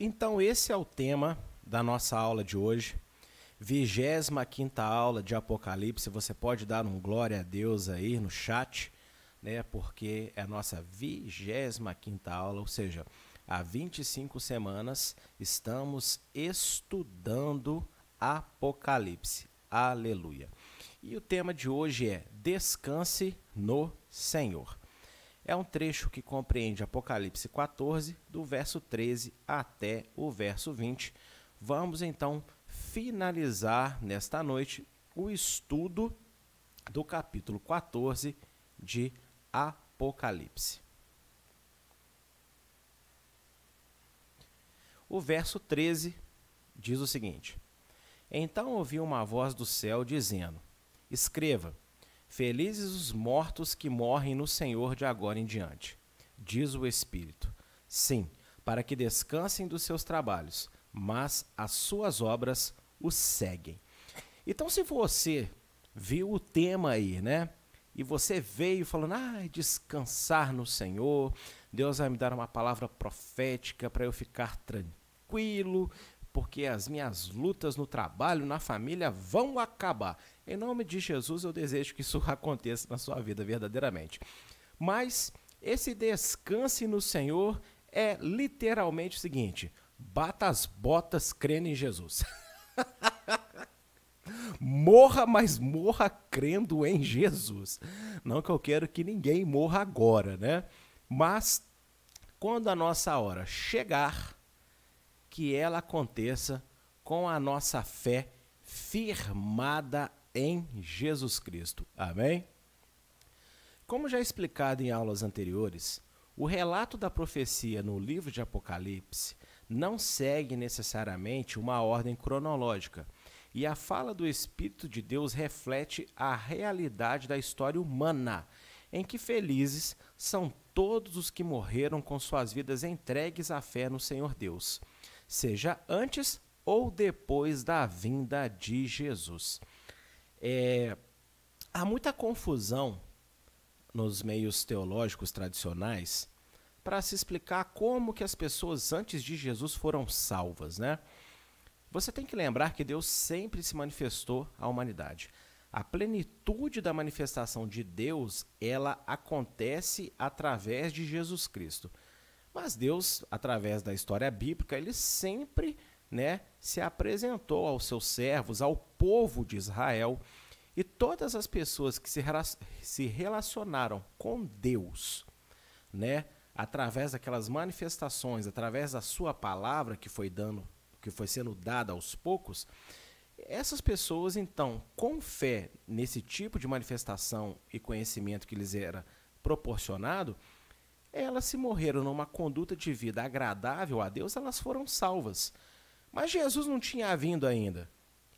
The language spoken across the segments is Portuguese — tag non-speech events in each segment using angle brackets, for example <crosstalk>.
Então, esse é o tema da nossa aula de hoje. 25 aula de Apocalipse. Você pode dar um glória a Deus aí no chat, né? Porque é a nossa 25 aula, ou seja, há 25 semanas estamos estudando Apocalipse. Aleluia. E o tema de hoje é Descanse no Senhor. É um trecho que compreende Apocalipse 14, do verso 13 até o verso 20. Vamos então finalizar nesta noite o estudo do capítulo 14 de Apocalipse. O verso 13 diz o seguinte: Então ouvi uma voz do céu dizendo: Escreva Felizes os mortos que morrem no Senhor de agora em diante, diz o Espírito. Sim, para que descansem dos seus trabalhos, mas as suas obras os seguem. Então, se você viu o tema aí, né? E você veio falando, ah, descansar no Senhor, Deus vai me dar uma palavra profética para eu ficar tranquilo, porque as minhas lutas no trabalho, na família vão acabar. Em nome de Jesus, eu desejo que isso <laughs> aconteça na sua vida verdadeiramente. Mas esse descanse no Senhor é literalmente o seguinte: bata as botas crendo em Jesus. <laughs> morra, mas morra crendo em Jesus. Não que eu quero que ninguém morra agora, né? Mas quando a nossa hora chegar, que ela aconteça com a nossa fé firmada em Jesus Cristo. Amém? Como já explicado em aulas anteriores, o relato da profecia no livro de Apocalipse não segue necessariamente uma ordem cronológica, e a fala do Espírito de Deus reflete a realidade da história humana, em que felizes são todos os que morreram com suas vidas entregues à fé no Senhor Deus, seja antes ou depois da vinda de Jesus. É, há muita confusão nos meios teológicos tradicionais para se explicar como que as pessoas antes de Jesus foram salvas, né? Você tem que lembrar que Deus sempre se manifestou à humanidade. A plenitude da manifestação de Deus, ela acontece através de Jesus Cristo. Mas Deus, através da história bíblica, ele sempre né, se apresentou aos seus servos, ao povo de Israel, e todas as pessoas que se, relacionaram com Deus, né, através daquelas manifestações, através da sua palavra que foi dando, que foi sendo dada aos poucos, essas pessoas então, com fé nesse tipo de manifestação e conhecimento que lhes era proporcionado, elas se morreram numa conduta de vida agradável a Deus, elas foram salvas. Mas Jesus não tinha vindo ainda.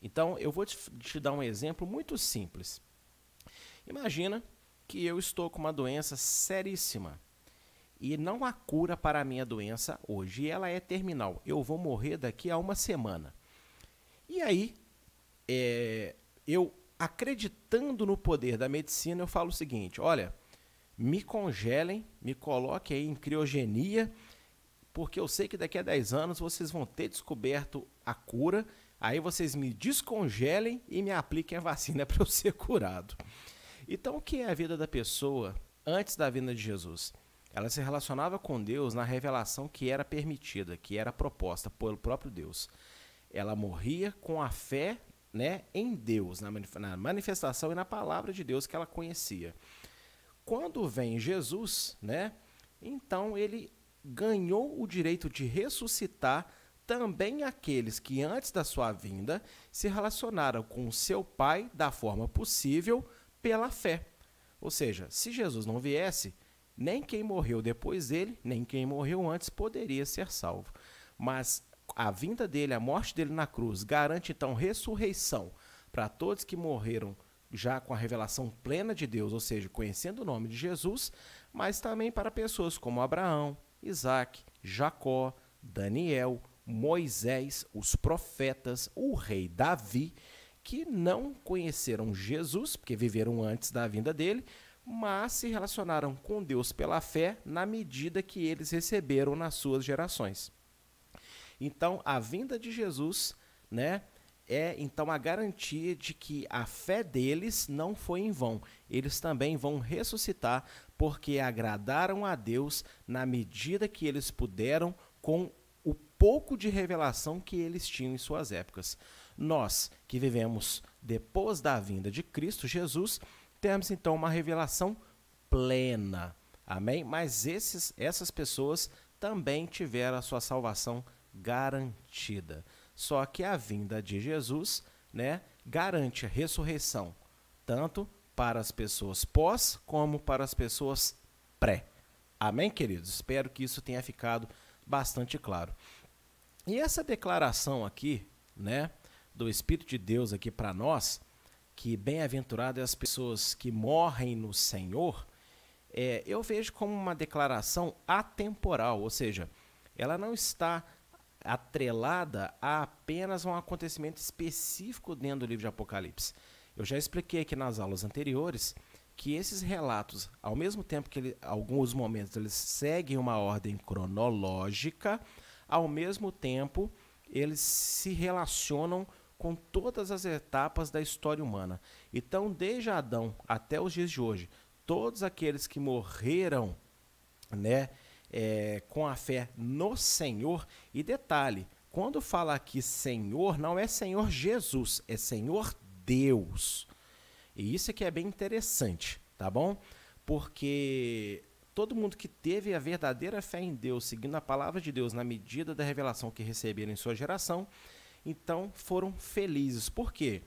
Então, eu vou te, te dar um exemplo muito simples. Imagina que eu estou com uma doença seríssima e não há cura para a minha doença hoje, e ela é terminal. Eu vou morrer daqui a uma semana. E aí, é, eu acreditando no poder da medicina, eu falo o seguinte: olha, me congelem, me coloquem aí em criogenia porque eu sei que daqui a 10 anos vocês vão ter descoberto a cura, aí vocês me descongelem e me apliquem a vacina <laughs> para eu ser curado. Então, o que é a vida da pessoa antes da vinda de Jesus? Ela se relacionava com Deus na revelação que era permitida, que era proposta pelo próprio Deus. Ela morria com a fé né, em Deus, na manifestação e na palavra de Deus que ela conhecia. Quando vem Jesus, né, então ele ganhou o direito de ressuscitar também aqueles que antes da sua vinda se relacionaram com seu Pai da forma possível pela fé. Ou seja, se Jesus não viesse, nem quem morreu depois dele, nem quem morreu antes poderia ser salvo. Mas a vinda dele, a morte dele na cruz, garante então ressurreição para todos que morreram já com a revelação plena de Deus, ou seja, conhecendo o nome de Jesus, mas também para pessoas como Abraão, Isaac, Jacó, Daniel, Moisés, os profetas, o rei Davi, que não conheceram Jesus, porque viveram antes da vinda dele, mas se relacionaram com Deus pela fé na medida que eles receberam nas suas gerações. Então, a vinda de Jesus, né, é então a garantia de que a fé deles não foi em vão. Eles também vão ressuscitar porque agradaram a Deus na medida que eles puderam com o pouco de revelação que eles tinham em suas épocas. Nós, que vivemos depois da vinda de Cristo Jesus, temos então uma revelação plena. Amém? Mas esses, essas pessoas também tiveram a sua salvação garantida. Só que a vinda de Jesus, né, garante a ressurreição, tanto para as pessoas pós como para as pessoas pré. Amém, queridos? Espero que isso tenha ficado bastante claro. E essa declaração aqui, né, do Espírito de Deus aqui para nós, que bem-aventurado é as pessoas que morrem no Senhor, é, eu vejo como uma declaração atemporal, ou seja, ela não está atrelada a apenas um acontecimento específico dentro do livro de Apocalipse. Eu já expliquei aqui nas aulas anteriores que esses relatos, ao mesmo tempo que ele, alguns momentos eles seguem uma ordem cronológica, ao mesmo tempo eles se relacionam com todas as etapas da história humana. Então, desde Adão até os dias de hoje, todos aqueles que morreram, né, é, com a fé no Senhor. E detalhe, quando fala aqui Senhor, não é Senhor Jesus, é Senhor Deus. E isso aqui é bem interessante, tá bom? Porque todo mundo que teve a verdadeira fé em Deus, seguindo a palavra de Deus na medida da revelação que receberam em sua geração, então foram felizes. Por quê?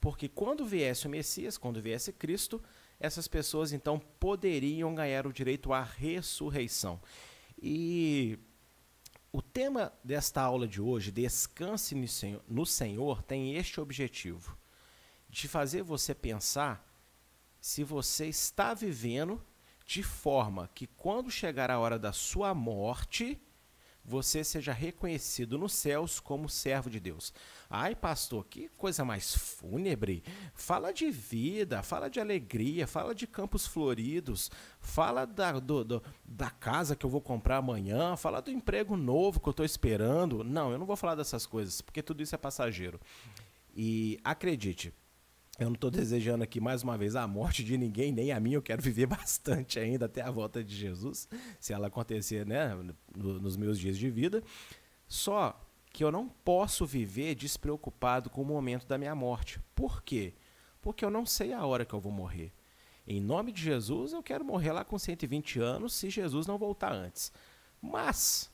Porque quando viesse o Messias, quando viesse Cristo, essas pessoas então poderiam ganhar o direito à ressurreição. E o tema desta aula de hoje, Descanse no Senhor, tem este objetivo: de fazer você pensar se você está vivendo de forma que, quando chegar a hora da sua morte, você seja reconhecido nos céus como servo de Deus. Ai, pastor, que coisa mais fúnebre. Fala de vida, fala de alegria, fala de campos floridos, fala da, do, do, da casa que eu vou comprar amanhã, fala do emprego novo que eu estou esperando. Não, eu não vou falar dessas coisas, porque tudo isso é passageiro. E acredite, eu não estou desejando aqui mais uma vez a morte de ninguém, nem a minha. Eu quero viver <laughs> bastante ainda até a volta de Jesus, se ela acontecer né, nos meus dias de vida. Só que eu não posso viver despreocupado com o momento da minha morte. Por quê? Porque eu não sei a hora que eu vou morrer. Em nome de Jesus, eu quero morrer lá com 120 anos se Jesus não voltar antes. Mas,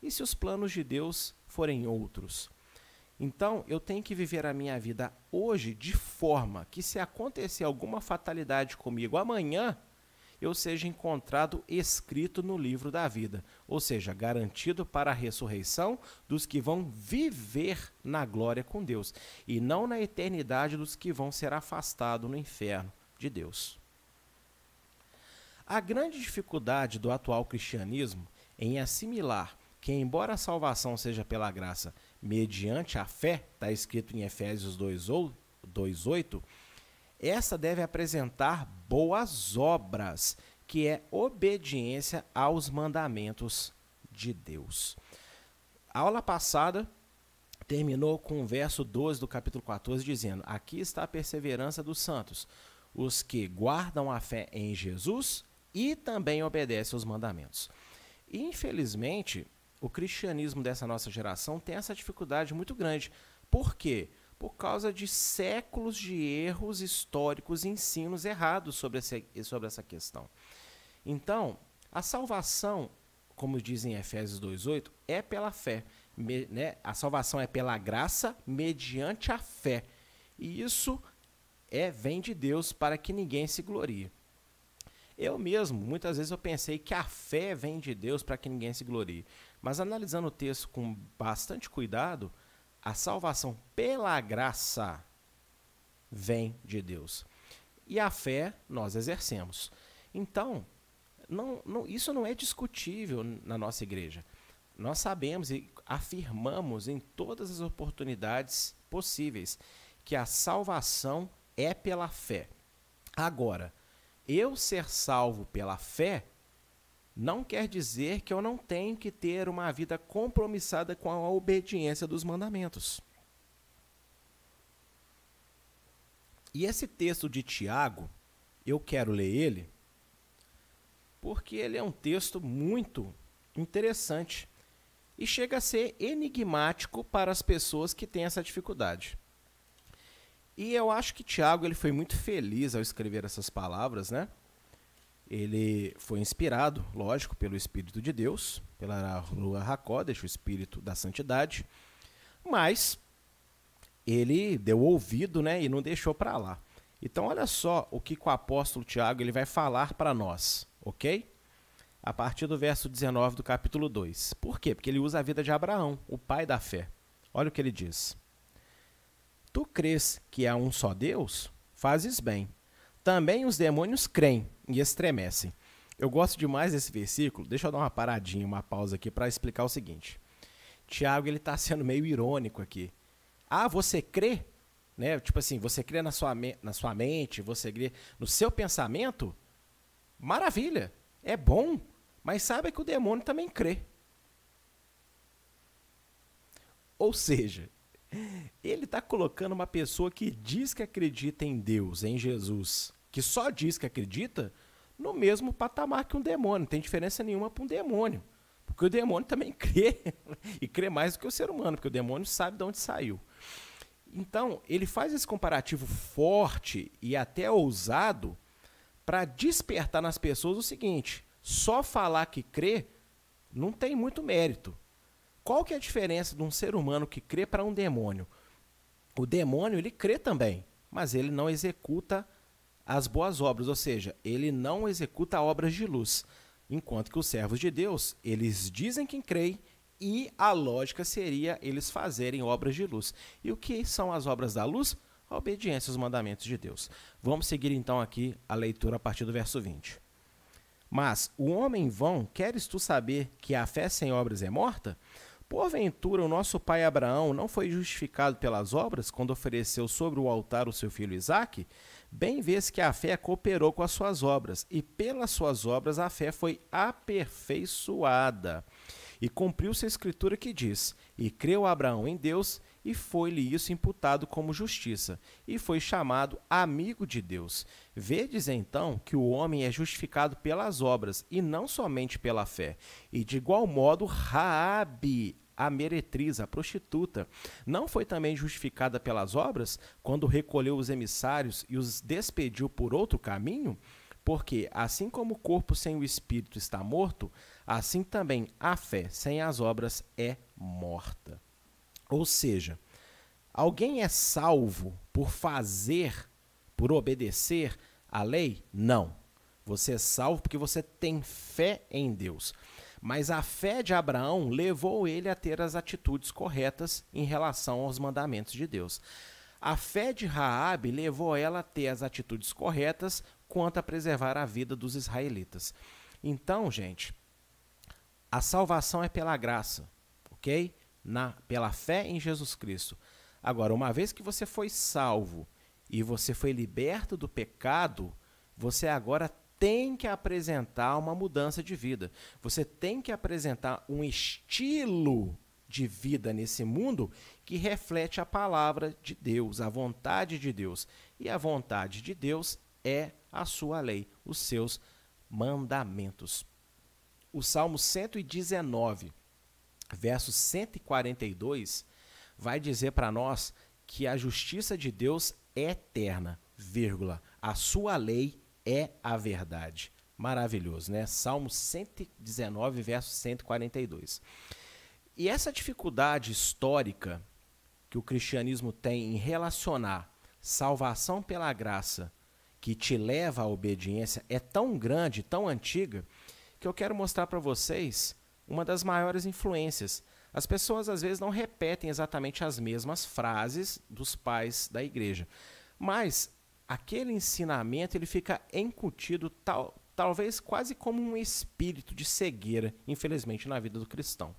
e se os planos de Deus forem outros? Então, eu tenho que viver a minha vida hoje de forma que, se acontecer alguma fatalidade comigo amanhã, eu seja encontrado escrito no livro da vida, ou seja, garantido para a ressurreição dos que vão viver na glória com Deus, e não na eternidade dos que vão ser afastados no inferno de Deus. A grande dificuldade do atual cristianismo em assimilar que, embora a salvação seja pela graça mediante a fé, está escrito em Efésios 2,8, essa deve apresentar boas obras, que é obediência aos mandamentos de Deus. A aula passada terminou com o verso 12 do capítulo 14, dizendo: Aqui está a perseverança dos santos, os que guardam a fé em Jesus e também obedecem aos mandamentos. Infelizmente, o cristianismo dessa nossa geração tem essa dificuldade muito grande. Por quê? Por causa de séculos de erros históricos e ensinos errados sobre, esse, sobre essa questão. Então, a salvação, como dizem em Efésios 2,8, é pela fé. Me, né? A salvação é pela graça mediante a fé. E isso é vem de Deus para que ninguém se glorie. Eu mesmo, muitas vezes eu pensei que a fé vem de Deus para que ninguém se glorie. Mas analisando o texto com bastante cuidado, a salvação pela graça vem de Deus. e a fé nós exercemos. Então, não, não, isso não é discutível na nossa igreja. Nós sabemos e afirmamos em todas as oportunidades possíveis que a salvação é pela fé. Agora, eu ser salvo pela fé não quer dizer que eu não tenho que ter uma vida compromissada com a obediência dos mandamentos. E esse texto de Tiago, eu quero ler ele, porque ele é um texto muito interessante e chega a ser enigmático para as pessoas que têm essa dificuldade. E eu acho que Tiago ele foi muito feliz ao escrever essas palavras, né? Ele foi inspirado, lógico, pelo Espírito de Deus, pela Rua Hakodesh, o Espírito da Santidade, mas ele deu ouvido né, e não deixou para lá. Então, olha só o que o apóstolo Tiago ele vai falar para nós, ok? A partir do verso 19 do capítulo 2. Por quê? Porque ele usa a vida de Abraão, o pai da fé. Olha o que ele diz. Tu crês que há um só Deus? Fazes bem. Também os demônios creem e estremecem. Eu gosto demais desse versículo. Deixa eu dar uma paradinha, uma pausa aqui para explicar o seguinte. Tiago ele está <laughs> sendo meio irônico aqui. Ah, você crê? Né? Tipo assim, você crê na sua, na sua mente, você crê no seu pensamento? Maravilha, é bom, mas saiba que o demônio também crê. Ou seja, <laughs> ele está colocando uma pessoa que diz que acredita em Deus, em Jesus, que só diz que acredita, no mesmo patamar que um demônio. Não tem diferença nenhuma para um demônio. Porque o demônio também <laughs> crê, e crê mais do que o ser humano, porque o demônio sabe de onde saiu. Então, ele faz esse comparativo forte e até ousado para despertar nas pessoas o seguinte: só falar que crê não tem muito mérito. Qual que é a diferença de um ser humano que crê para um demônio? O demônio ele crê também, mas ele não executa as boas obras, ou seja, ele não executa obras de luz. Enquanto que os servos de Deus, eles dizem que creem e a lógica seria eles fazerem obras de luz. E o que são as obras da luz? A obediência aos mandamentos de Deus. Vamos seguir então aqui a leitura a partir do verso 20. Mas o homem vão, queres tu saber que a fé sem obras é morta? Porventura o nosso pai Abraão não foi justificado pelas obras quando ofereceu sobre o altar o seu filho Isaque? Bem vês que a fé cooperou com as suas obras, e pelas suas obras a fé foi aperfeiçoada. E cumpriu-se a escritura que diz: E creu Abraão em Deus, e foi-lhe isso imputado como justiça, e foi chamado amigo de Deus. Vedes então que o homem é justificado pelas obras, e não somente pela fé. E de igual modo, Raabe, a meretriz, a prostituta, não foi também justificada pelas obras, quando recolheu os emissários e os despediu por outro caminho? Porque, assim como o corpo sem o espírito está morto, assim também a fé sem as obras é morta. Ou seja, alguém é salvo por fazer, por obedecer a lei? Não. Você é salvo porque você tem fé em Deus. Mas a fé de Abraão levou ele a ter as atitudes corretas em relação aos mandamentos de Deus. A fé de Raabe levou ela a ter as atitudes corretas quanto a preservar a vida dos israelitas. Então, gente, a salvação é pela graça, ok? Na, pela fé em Jesus Cristo. Agora, uma vez que você foi salvo e você foi liberto do pecado, você agora tem que apresentar uma mudança de vida. Você tem que apresentar um estilo de vida nesse mundo que reflete a palavra de Deus, a vontade de Deus. E a vontade de Deus é a sua lei, os seus mandamentos. O Salmo 119, verso 142, vai dizer para nós que a justiça de Deus é eterna, vírgula, a sua lei é a verdade. Maravilhoso, né? Salmo 119, verso 142. E essa dificuldade histórica que o cristianismo tem em relacionar salvação pela graça que te leva à obediência é tão grande, tão antiga, que eu quero mostrar para vocês uma das maiores influências. As pessoas às vezes não repetem exatamente as mesmas frases dos pais da igreja, mas aquele ensinamento ele fica incutido tal, talvez quase como um espírito de cegueira, infelizmente, na vida do cristão.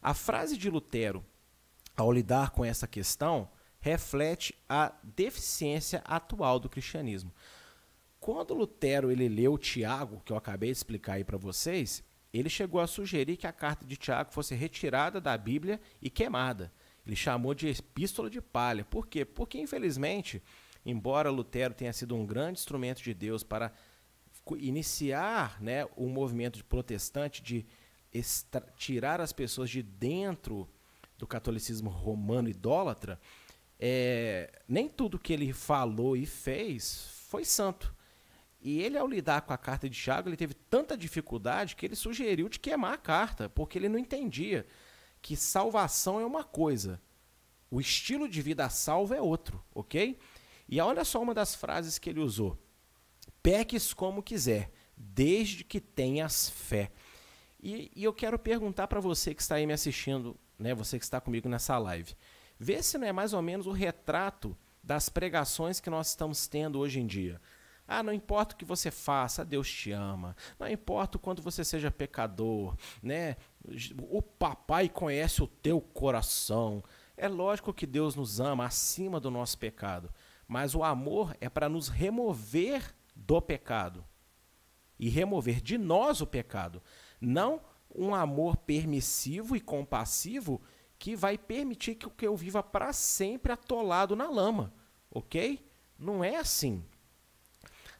A frase de Lutero, ao lidar com essa questão, reflete a deficiência atual do cristianismo. Quando Lutero ele leu Tiago, que eu acabei de explicar aí para vocês, ele chegou a sugerir que a carta de Tiago fosse retirada da Bíblia e queimada. Ele chamou de epístola de palha. Por quê? Porque, infelizmente, embora Lutero tenha sido um grande instrumento de Deus para iniciar né, um movimento protestante de tirar as pessoas de dentro do catolicismo romano idólatra, é, nem tudo que ele falou e fez foi santo. E ele, ao lidar com a carta de Tiago, ele teve tanta dificuldade que ele sugeriu de queimar a carta, porque ele não entendia que salvação é uma coisa, o estilo de vida salvo é outro, ok? E olha só uma das frases que ele usou: peques como quiser, desde que tenhas fé. E, e eu quero perguntar para você que está aí me assistindo, né, você que está comigo nessa live, vê se não é mais ou menos o retrato das pregações que nós estamos tendo hoje em dia. Ah, não importa o que você faça, Deus te ama. Não importa o quanto você seja pecador, né? O papai conhece o teu coração. É lógico que Deus nos ama acima do nosso pecado, mas o amor é para nos remover do pecado e remover de nós o pecado, não um amor permissivo e compassivo que vai permitir que eu viva para sempre atolado na lama, ok? Não é assim.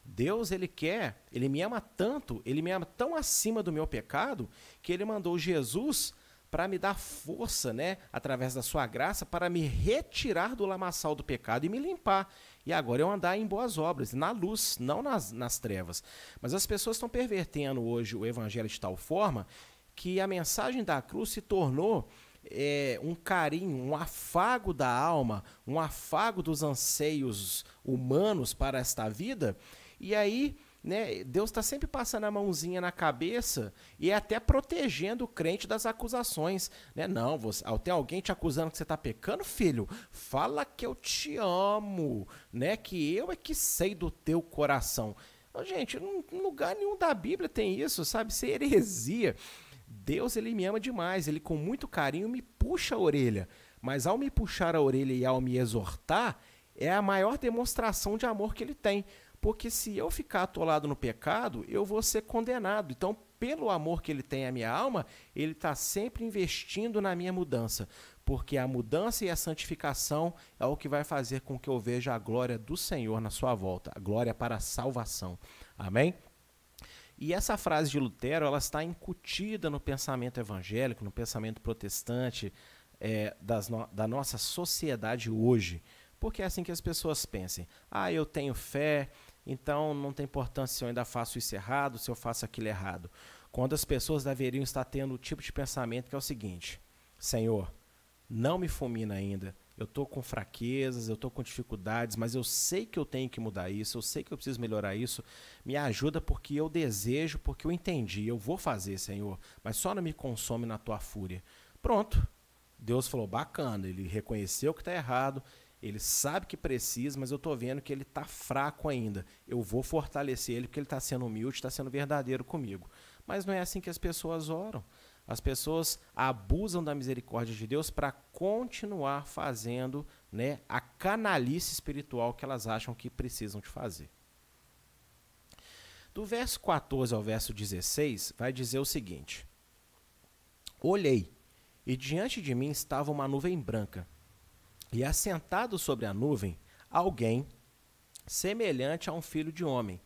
Deus, ele quer, ele me ama tanto, ele me ama tão acima do meu pecado, que ele mandou Jesus para me dar força, né, através da sua graça, para me retirar do lamaçal do pecado e me limpar. E agora eu andar em boas obras, na luz, não nas, nas trevas. Mas as pessoas estão pervertendo hoje o evangelho de tal forma que a mensagem da cruz se tornou é, um carinho, um afago da alma, um afago dos anseios humanos para esta vida e aí, né, Deus está sempre passando a mãozinha na cabeça e até protegendo o crente das acusações. Né? Não, você, tem alguém te acusando que você está pecando, filho? Fala que eu te amo, né? que eu é que sei do teu coração. gente, em lugar nenhum da Bíblia tem isso, sabe? Isso é heresia. Deus ele me ama demais, ele com muito carinho me puxa a orelha. Mas ao me puxar a orelha e ao me exortar, é a maior demonstração de amor que ele tem. Porque se eu ficar atolado no pecado, eu vou ser condenado. Então, pelo amor que ele tem à minha alma, ele está sempre investindo na minha mudança. Porque a mudança e a santificação é o que vai fazer com que eu veja a glória do Senhor na sua volta, a glória para a salvação. Amém? E essa frase de Lutero, ela está incutida no pensamento evangélico, no pensamento protestante é, no, da nossa sociedade hoje. Porque é assim que as pessoas pensam. Ah, eu tenho fé, então não tem importância se eu ainda faço isso errado, se eu faço aquilo errado. Quando as pessoas deveriam estar tendo o tipo de pensamento que é o seguinte: Senhor, não me fulmina ainda. Eu estou com fraquezas, eu estou com dificuldades, mas eu sei que eu tenho que mudar isso, eu sei que eu preciso melhorar isso. Me ajuda porque eu desejo, porque eu entendi, eu vou fazer, Senhor, mas só não me consome na tua fúria. Pronto. Deus falou: bacana, ele reconheceu que está errado, ele sabe que precisa, mas eu estou vendo que ele está fraco ainda. Eu vou fortalecer ele porque ele está sendo humilde, está sendo verdadeiro comigo. Mas não é assim que as pessoas oram. As pessoas abusam da misericórdia de Deus para continuar fazendo né, a canalice espiritual que elas acham que precisam de fazer. Do verso 14 ao verso 16, vai dizer o seguinte: Olhei, e diante de mim estava uma nuvem branca e assentado sobre a nuvem, alguém semelhante a um filho de homem.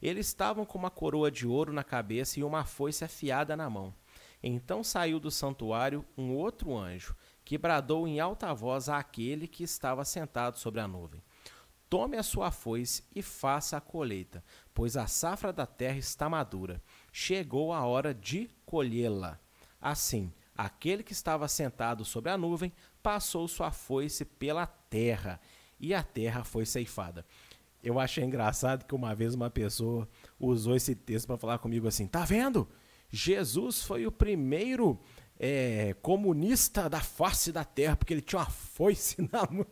Eles estavam com uma coroa de ouro na cabeça e uma foice afiada na mão. Então saiu do santuário um outro anjo, que bradou em alta voz àquele que estava sentado sobre a nuvem: Tome a sua foice e faça a colheita, pois a safra da terra está madura. Chegou a hora de colhê-la. Assim, aquele que estava sentado sobre a nuvem passou sua foice pela terra e a terra foi ceifada. Eu achei engraçado que uma vez uma pessoa usou esse texto para falar comigo assim: tá vendo? Jesus foi o primeiro é, comunista da face da terra, porque ele tinha uma foice <laughs> na mão.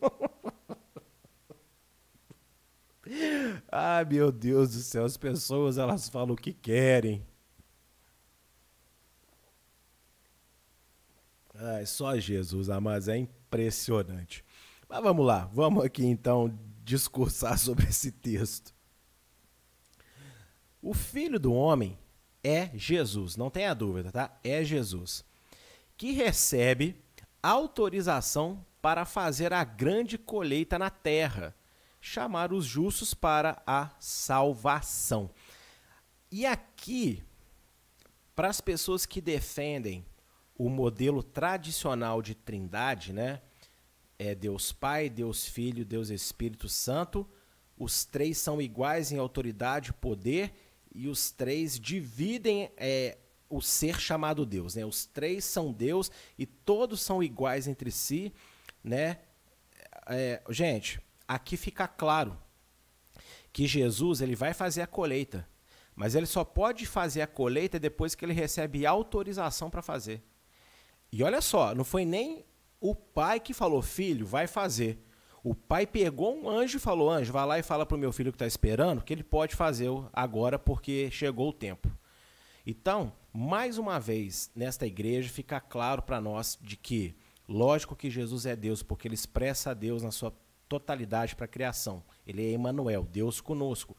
Ai, meu Deus do céu, as pessoas elas falam o que querem. Ai, só Jesus, mas é impressionante. Mas vamos lá, vamos aqui então discursar <laughs> sobre esse texto. O filho do homem é Jesus, não tenha dúvida, tá? É Jesus. Que recebe autorização para fazer a grande colheita na terra, chamar os justos para a salvação. E aqui, para as pessoas que defendem o modelo tradicional de trindade, né? É Deus Pai, Deus Filho, Deus Espírito Santo. Os três são iguais em autoridade e poder e os três dividem é, o ser chamado Deus, né? Os três são Deus e todos são iguais entre si, né? É, gente, aqui fica claro que Jesus ele vai fazer a colheita, mas ele só pode fazer a colheita depois que ele recebe autorização para fazer. E olha só, não foi nem o pai que falou, filho, vai fazer. O pai pegou um anjo e falou: Anjo, vai lá e fala para o meu filho que está esperando que ele pode fazer agora porque chegou o tempo. Então, mais uma vez, nesta igreja fica claro para nós de que, lógico que Jesus é Deus, porque ele expressa a Deus na sua totalidade para a criação. Ele é Emmanuel, Deus conosco.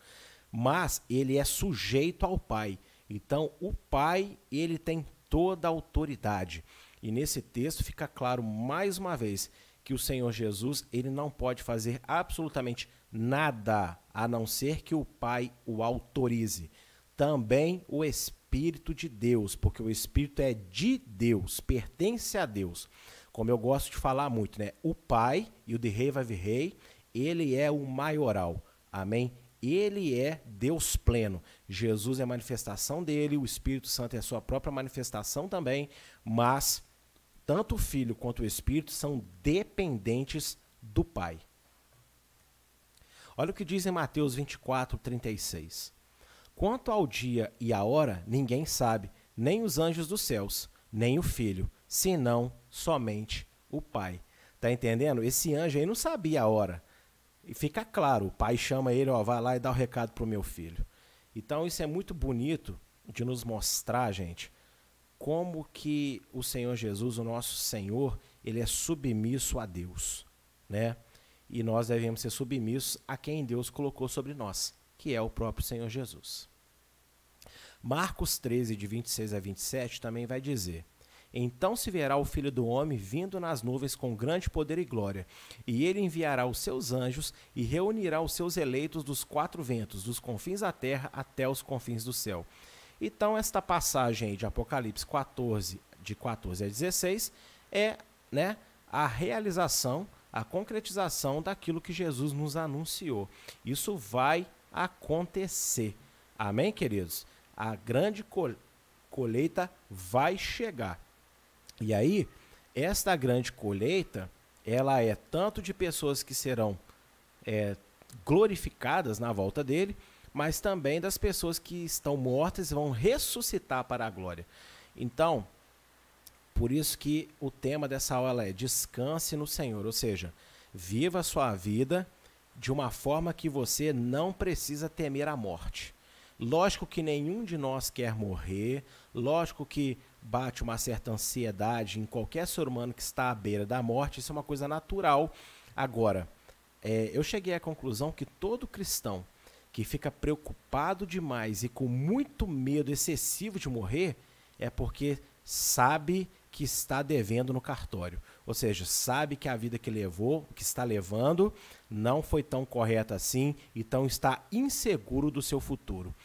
Mas ele é sujeito ao Pai. Então, o Pai, ele tem toda a autoridade. E nesse texto fica claro mais uma vez que o Senhor Jesus, ele não pode fazer absolutamente nada a não ser que o Pai o autorize. Também o Espírito de Deus, porque o Espírito é de Deus, pertence a Deus. Como eu gosto de falar muito, né? O Pai e o de Rei vai vir Rei, ele é o maioral. Amém? Ele é Deus pleno. Jesus é a manifestação dele, o Espírito Santo é a sua própria manifestação também, mas tanto o Filho quanto o Espírito são dependentes do Pai. Olha o que diz em Mateus 24, 36. Quanto ao dia e à hora, ninguém sabe, nem os anjos dos céus, nem o Filho, senão somente o Pai. Tá entendendo? Esse anjo aí não sabia a hora. E fica claro, o pai chama ele, ó, vai lá e dá o recado pro meu filho. Então isso é muito bonito de nos mostrar, gente, como que o Senhor Jesus, o nosso Senhor, ele é submisso a Deus, né? E nós devemos ser submissos a quem Deus colocou sobre nós, que é o próprio Senhor Jesus. Marcos 13, de 26 a 27, também vai dizer: Então se verá o Filho do Homem vindo nas nuvens com grande poder e glória, e ele enviará os seus anjos e reunirá os seus eleitos dos quatro ventos, dos confins da terra até os confins do céu. Então, esta passagem aí de Apocalipse 14, de 14 a 16, é né, a realização, a concretização daquilo que Jesus nos anunciou. Isso vai acontecer. Amém, queridos? A grande colheita vai chegar. E aí, esta grande colheita, ela é tanto de pessoas que serão é, glorificadas na volta dele, mas também das pessoas que estão mortas e vão ressuscitar para a glória. Então, por isso que o tema dessa aula é descanse no Senhor, ou seja, viva a sua vida de uma forma que você não precisa temer a morte. Lógico que nenhum de nós quer morrer, lógico que bate uma certa ansiedade em qualquer ser humano que está à beira da morte, isso é uma coisa natural. Agora, é, eu cheguei à conclusão que todo cristão que fica preocupado demais e com muito medo excessivo de morrer, é porque sabe que está devendo no cartório. Ou seja, sabe que a vida que levou, que está levando, não foi tão correta assim, então está inseguro do seu futuro.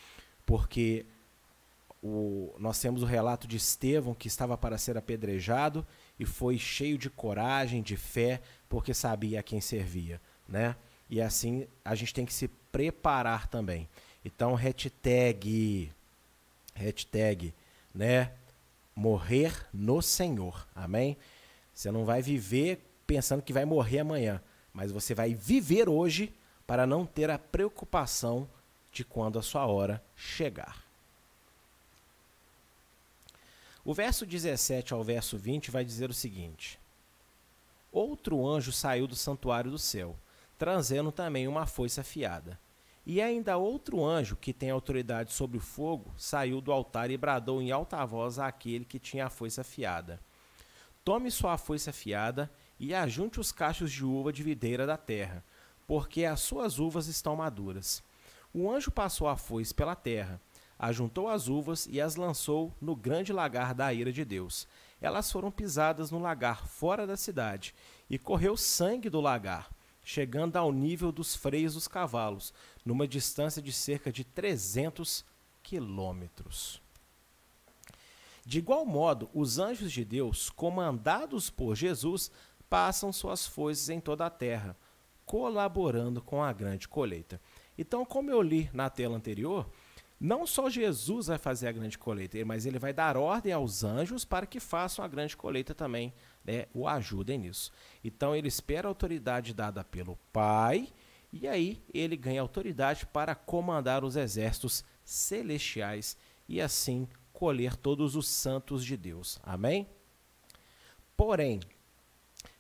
Porque o, nós temos o relato de Estevão, que estava para ser apedrejado e foi cheio de coragem, de fé, porque sabia a quem servia. Né? E assim a gente tem que se preparar também. Então, hashtag, hashtag, né? Morrer no Senhor. Amém? Você não vai viver pensando que vai morrer amanhã, mas você vai viver hoje para não ter a preocupação de quando a sua hora chegar. O verso 17 ao verso 20 vai dizer o seguinte: Outro anjo saiu do santuário do céu trazendo também uma foice afiada. E ainda outro anjo, que tem autoridade sobre o fogo, saiu do altar e bradou em alta voz àquele que tinha a foice afiada: Tome sua foice afiada e ajunte os cachos de uva de videira da terra, porque as suas uvas estão maduras. O anjo passou a foice pela terra, ajuntou as uvas e as lançou no grande lagar da ira de Deus. Elas foram pisadas no lagar fora da cidade, e correu sangue do lagar chegando ao nível dos freios dos cavalos, numa distância de cerca de 300 quilômetros. De igual modo, os anjos de Deus, comandados por Jesus, passam suas foices em toda a terra, colaborando com a grande colheita. Então, como eu li na tela anterior, não só Jesus vai fazer a grande colheita, mas ele vai dar ordem aos anjos para que façam a grande colheita também né, o ajudem nisso. Então ele espera a autoridade dada pelo Pai e aí ele ganha autoridade para comandar os exércitos celestiais e assim colher todos os santos de Deus. Amém? Porém,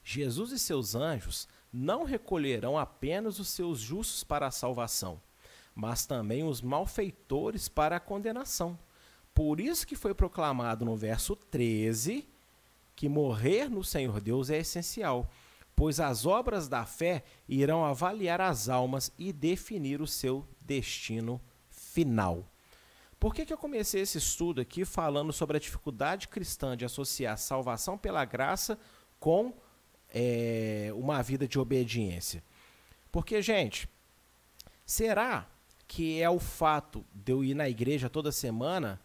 Jesus e seus anjos não recolherão apenas os seus justos para a salvação, mas também os malfeitores para a condenação. Por isso que foi proclamado no verso 13 que morrer no Senhor Deus é essencial, pois as obras da fé irão avaliar as almas e definir o seu destino final. Por que, que eu comecei esse estudo aqui falando sobre a dificuldade cristã de associar salvação pela graça com é, uma vida de obediência? Porque, gente, será que é o fato de eu ir na igreja toda semana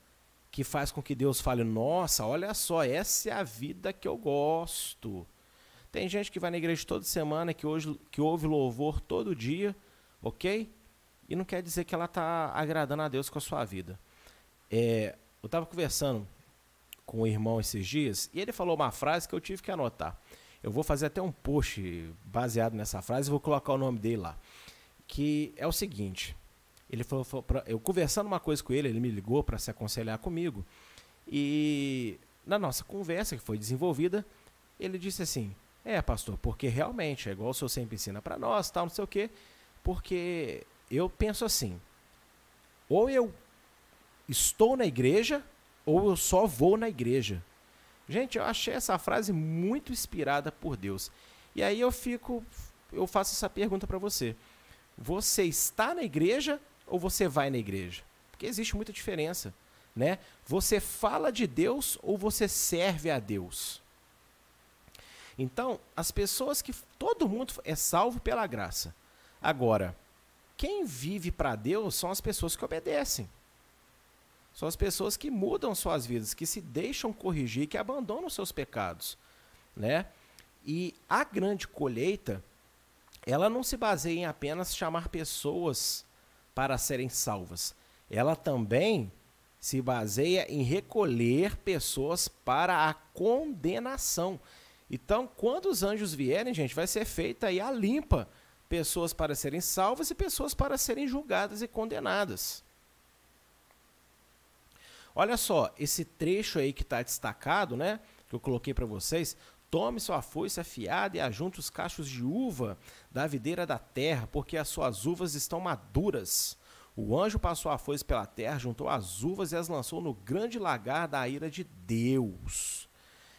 que faz com que Deus fale: Nossa, olha só, essa é a vida que eu gosto. Tem gente que vai na igreja toda semana, que, hoje, que ouve louvor todo dia, ok? E não quer dizer que ela está agradando a Deus com a sua vida. É, eu estava conversando com o irmão esses dias e ele falou uma frase que eu tive que anotar. Eu vou fazer até um post baseado nessa frase e vou colocar o nome dele lá. Que é o seguinte: ele falou, falou pra, eu conversando uma coisa com ele, ele me ligou para se aconselhar comigo. E na nossa conversa que foi desenvolvida, ele disse assim: "É, pastor, porque realmente é igual o senhor sempre ensina para nós, tal, não sei o quê, porque eu penso assim: ou eu estou na igreja ou eu só vou na igreja". Gente, eu achei essa frase muito inspirada por Deus. E aí eu fico, eu faço essa pergunta para você. Você está na igreja ou você vai na igreja? Porque existe muita diferença, né? Você fala de Deus ou você serve a Deus? Então, as pessoas que todo mundo é salvo pela graça. Agora, quem vive para Deus são as pessoas que obedecem. São as pessoas que mudam suas vidas, que se deixam corrigir, que abandonam seus pecados, né? E a grande colheita, ela não se baseia em apenas chamar pessoas para serem salvas. Ela também se baseia em recolher pessoas para a condenação. Então, quando os anjos vierem, gente, vai ser feita aí a limpa. Pessoas para serem salvas e pessoas para serem julgadas e condenadas. Olha só, esse trecho aí que está destacado, né? Que eu coloquei para vocês. Tome sua foice afiada e ajunte os cachos de uva da videira da terra, porque as suas uvas estão maduras. O anjo passou a foice pela terra, juntou as uvas e as lançou no grande lagar da ira de Deus.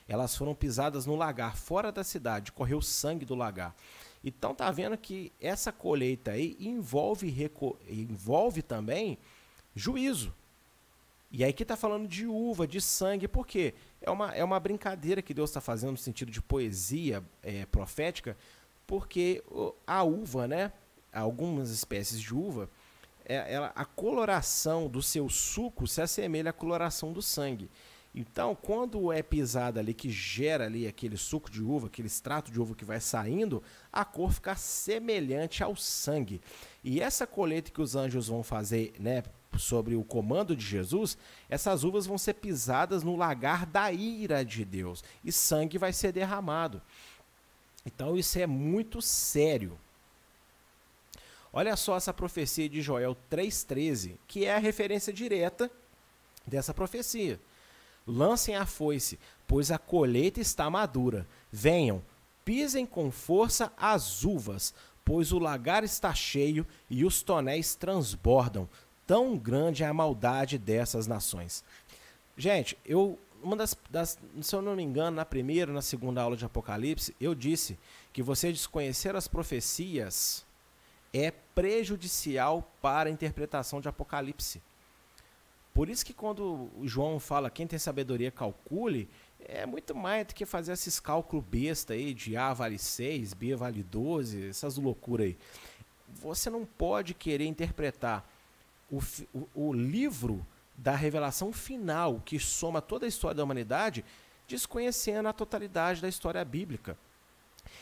Elas foram pisadas no lagar, fora da cidade, correu sangue do lagar. Então tá vendo que essa colheita aí envolve, envolve também juízo. E aí que está falando de uva, de sangue, porque é uma, é uma brincadeira que Deus está fazendo no sentido de poesia é, profética, porque a uva, né, algumas espécies de uva, é, ela, a coloração do seu suco se assemelha à coloração do sangue. Então, quando é pisada ali, que gera ali aquele suco de uva, aquele extrato de uva que vai saindo, a cor fica semelhante ao sangue. E essa colheita que os anjos vão fazer, né, sobre o comando de Jesus, essas uvas vão ser pisadas no lagar da ira de Deus e sangue vai ser derramado. Então isso é muito sério. Olha só essa profecia de Joel 3,13, que é a referência direta dessa profecia. Lancem a foice, pois a colheita está madura. Venham, pisem com força as uvas, pois o lagar está cheio e os tonéis transbordam. Tão grande é a maldade dessas nações. Gente, eu uma das, das, se eu não me engano, na primeira, na segunda aula de Apocalipse, eu disse que você desconhecer as profecias é prejudicial para a interpretação de Apocalipse. Por isso que quando o João fala quem tem sabedoria calcule, é muito mais do que fazer esses cálculos besta aí de A vale 6, B vale 12, essas loucuras aí. Você não pode querer interpretar o, o, livro da revelação final que soma toda a história da humanidade, desconhecendo a totalidade da história bíblica.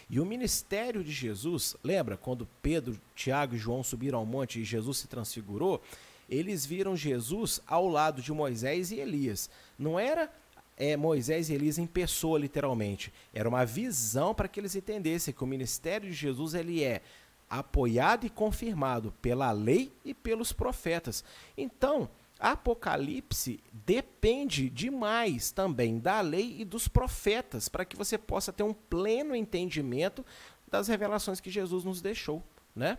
E o ministério de Jesus, lembra quando Pedro, Tiago e João subiram ao monte e Jesus se transfigurou? Eles viram Jesus ao lado de Moisés e Elias. Não era é, Moisés e Elias em pessoa, literalmente. Era uma visão para que eles entendessem que o ministério de Jesus ele é apoiado e confirmado pela lei e pelos profetas. Então, Apocalipse depende demais também da lei e dos profetas, para que você possa ter um pleno entendimento das revelações que Jesus nos deixou, né?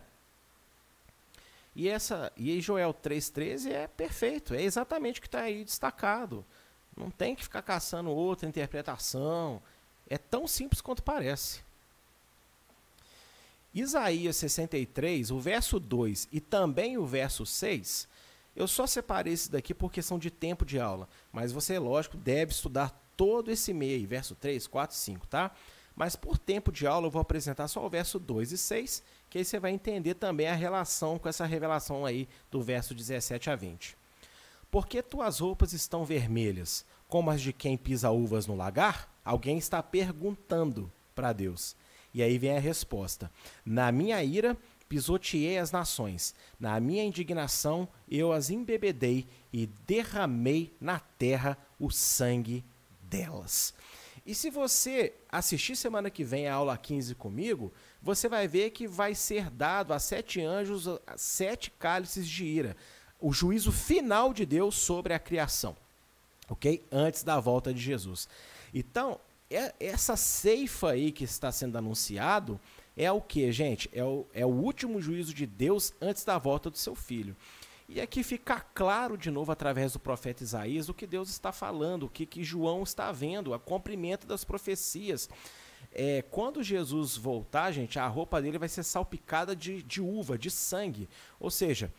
E essa e Joel 3:13 é perfeito, é exatamente o que está aí destacado. Não tem que ficar caçando outra interpretação. É tão simples quanto parece. Isaías 63, o verso 2 e também o verso 6 eu só separei esse daqui por questão de tempo de aula, mas você, lógico, deve estudar todo esse meio, verso 3, 4, 5, tá? Mas por tempo de aula eu vou apresentar só o verso 2 e 6, que aí você vai entender também a relação com essa revelação aí do verso 17 a 20. Porque tuas roupas estão vermelhas, como as de quem pisa uvas no lagar? Alguém está perguntando para Deus. E aí vem a resposta: Na minha ira pisoteei as nações. Na minha indignação eu as embebedei e derramei na terra o sangue delas. E se você assistir semana que vem a aula 15 comigo, você vai ver que vai ser dado a sete anjos sete cálices de ira, o juízo final de Deus sobre a criação, ok? Antes da volta de Jesus. Então, é, essa ceifa aí que está sendo anunciado é o que, gente? É o, é o último juízo de Deus antes da volta do seu filho. E aqui fica claro de novo através do profeta Isaías o que Deus está falando, o que, que João está vendo, o cumprimento das profecias. É, quando Jesus voltar, gente, a roupa dele vai ser salpicada de, de uva, de sangue. Ou seja,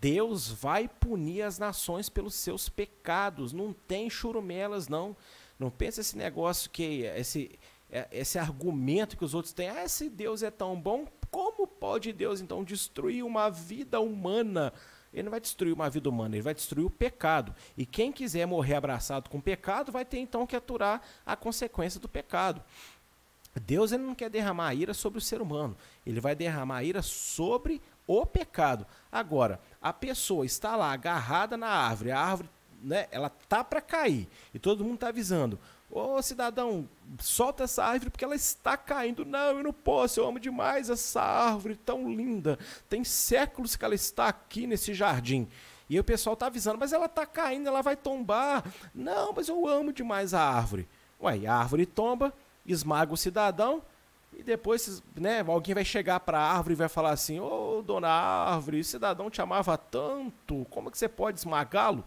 Deus vai punir as nações pelos seus pecados. Não tem churumelas, não. Não pensa esse negócio que esse é, esse argumento que os outros têm, ah, se Deus é tão bom, como pode Deus então destruir uma vida humana? Ele não vai destruir uma vida humana, ele vai destruir o pecado. E quem quiser morrer abraçado com o pecado vai ter então que aturar a consequência do pecado. Deus ele não quer derramar ira sobre o ser humano, ele vai derramar ira sobre o pecado. Agora, a pessoa está lá agarrada na árvore, a árvore, né, ela tá para cair e todo mundo está avisando. Ô cidadão, solta essa árvore porque ela está caindo. Não, eu não posso, eu amo demais essa árvore tão linda. Tem séculos que ela está aqui nesse jardim. E o pessoal está avisando, mas ela está caindo, ela vai tombar. Não, mas eu amo demais a árvore. Ué, a árvore tomba, esmaga o cidadão, e depois né, alguém vai chegar para a árvore e vai falar assim: Ô oh, dona árvore, o cidadão te amava tanto, como é que você pode esmagá-lo?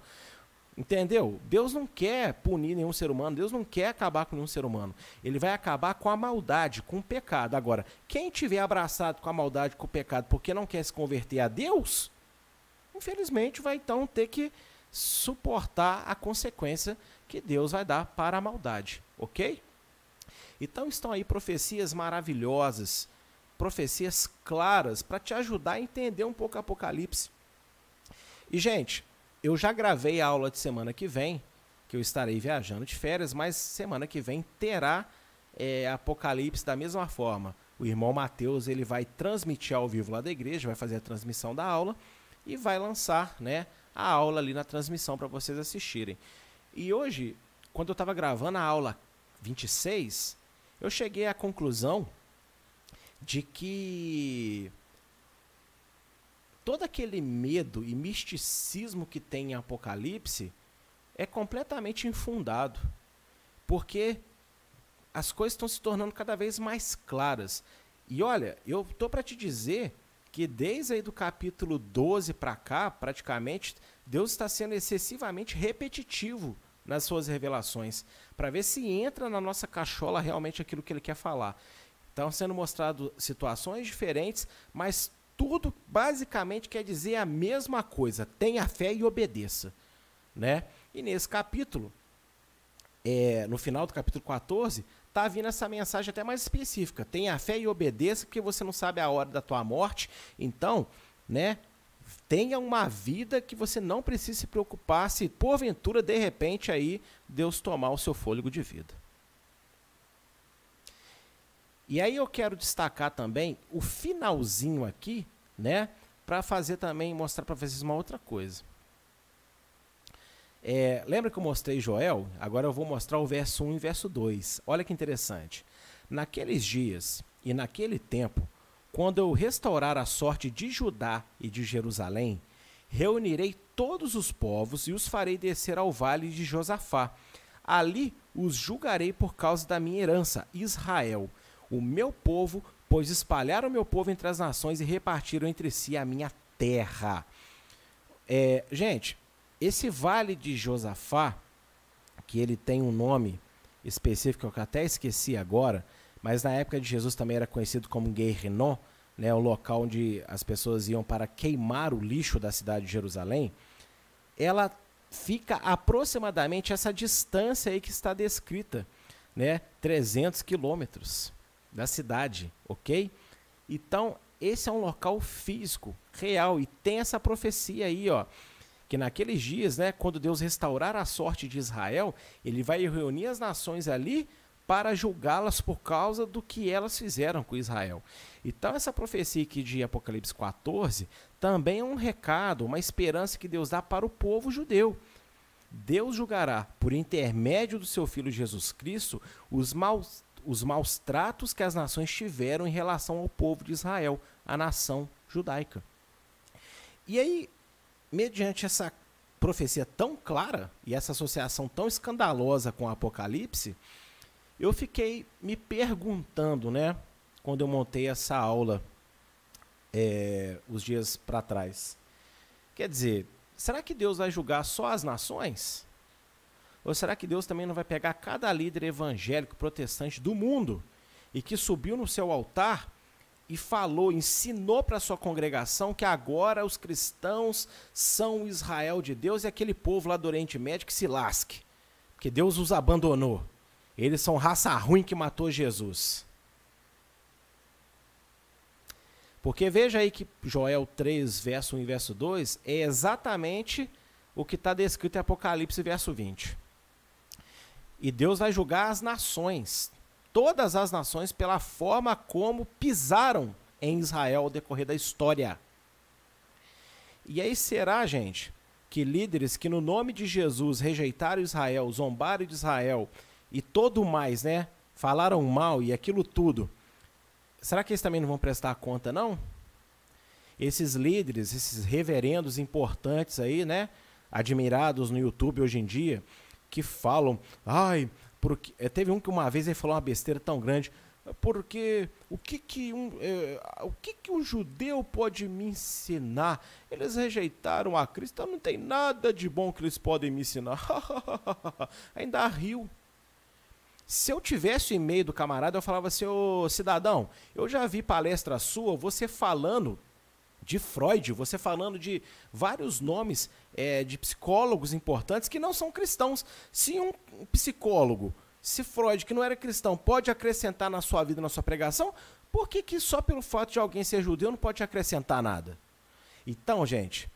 Entendeu? Deus não quer punir nenhum ser humano, Deus não quer acabar com nenhum ser humano. Ele vai acabar com a maldade, com o pecado. Agora, quem tiver abraçado com a maldade, com o pecado, porque não quer se converter a Deus, infelizmente vai então ter que suportar a consequência que Deus vai dar para a maldade, ok? Então estão aí profecias maravilhosas, profecias claras para te ajudar a entender um pouco Apocalipse. E gente, eu já gravei a aula de semana que vem, que eu estarei viajando de férias, mas semana que vem terá é, Apocalipse da mesma forma. O irmão Mateus ele vai transmitir ao vivo lá da igreja, vai fazer a transmissão da aula e vai lançar né, a aula ali na transmissão para vocês assistirem. E hoje, quando eu estava gravando a aula 26, eu cheguei à conclusão de que todo aquele medo e misticismo que tem em Apocalipse é completamente infundado. Porque as coisas estão se tornando cada vez mais claras. E olha, eu tô para te dizer que desde aí do capítulo 12 para cá, praticamente, Deus está sendo excessivamente repetitivo nas suas revelações, para ver se entra na nossa cachola realmente aquilo que ele quer falar. Estão sendo mostradas situações diferentes, mas tudo basicamente quer dizer a mesma coisa: tenha fé e obedeça. Né? E nesse capítulo, é, no final do capítulo 14, tá vindo essa mensagem até mais específica. Tenha fé e obedeça, porque você não sabe a hora da tua morte. Então, né? Tenha uma vida que você não precisa se preocupar se porventura de repente aí Deus tomar o seu fôlego de vida. E aí eu quero destacar também o finalzinho aqui, né, para fazer também mostrar para vocês uma outra coisa. É, lembra que eu mostrei Joel? Agora eu vou mostrar o verso 1 e verso 2. Olha que interessante. Naqueles dias e naquele tempo, quando eu restaurar a sorte de Judá e de Jerusalém, reunirei todos os povos e os farei descer ao vale de Josafá. Ali os julgarei por causa da minha herança, Israel, o meu povo, pois espalharam o meu povo entre as nações e repartiram entre si a minha terra. É, gente, esse vale de Josafá, que ele tem um nome específico que eu até esqueci agora, mas na época de Jesus também era conhecido como Guerrinon, né, o local onde as pessoas iam para queimar o lixo da cidade de Jerusalém, ela fica aproximadamente essa distância aí que está descrita, né, 300 quilômetros da cidade, ok? Então, esse é um local físico, real, e tem essa profecia aí, ó, que naqueles dias, né, quando Deus restaurar a sorte de Israel, ele vai reunir as nações ali para julgá-las por causa do que elas fizeram com Israel. Então, essa profecia aqui de Apocalipse 14 também é um recado, uma esperança que Deus dá para o povo judeu. Deus julgará, por intermédio do seu Filho Jesus Cristo, os maus, os maus tratos que as nações tiveram em relação ao povo de Israel, a nação judaica. E aí, mediante essa profecia tão clara e essa associação tão escandalosa com o Apocalipse, eu fiquei me perguntando, né, quando eu montei essa aula é, os dias para trás. Quer dizer, será que Deus vai julgar só as nações? Ou será que Deus também não vai pegar cada líder evangélico protestante do mundo e que subiu no seu altar e falou, ensinou para sua congregação que agora os cristãos são o Israel de Deus e aquele povo lá do Oriente Médio que se lasque, porque Deus os abandonou. Eles são raça ruim que matou Jesus. Porque veja aí que Joel 3, verso 1 e verso 2 é exatamente o que está descrito em Apocalipse, verso 20. E Deus vai julgar as nações todas as nações pela forma como pisaram em Israel ao decorrer da história. E aí será, gente, que líderes que no nome de Jesus rejeitaram Israel, zombaram de Israel e todo mais, né? Falaram mal e aquilo tudo. Será que eles também não vão prestar conta, não? Esses líderes, esses reverendos importantes aí, né? Admirados no YouTube hoje em dia, que falam, ai, porque é, teve um que uma vez ele falou uma besteira tão grande. Porque o que que um, é, o que que um judeu pode me ensinar? Eles rejeitaram a Cristo, então não tem nada de bom que eles podem me ensinar. <laughs> Ainda riu. Se eu tivesse o e-mail do camarada, eu falava assim, ô cidadão, eu já vi palestra sua, você falando de Freud, você falando de vários nomes é, de psicólogos importantes que não são cristãos. Se um psicólogo, se Freud, que não era cristão, pode acrescentar na sua vida, na sua pregação, por que, que só pelo fato de alguém ser judeu não pode acrescentar nada? Então, gente,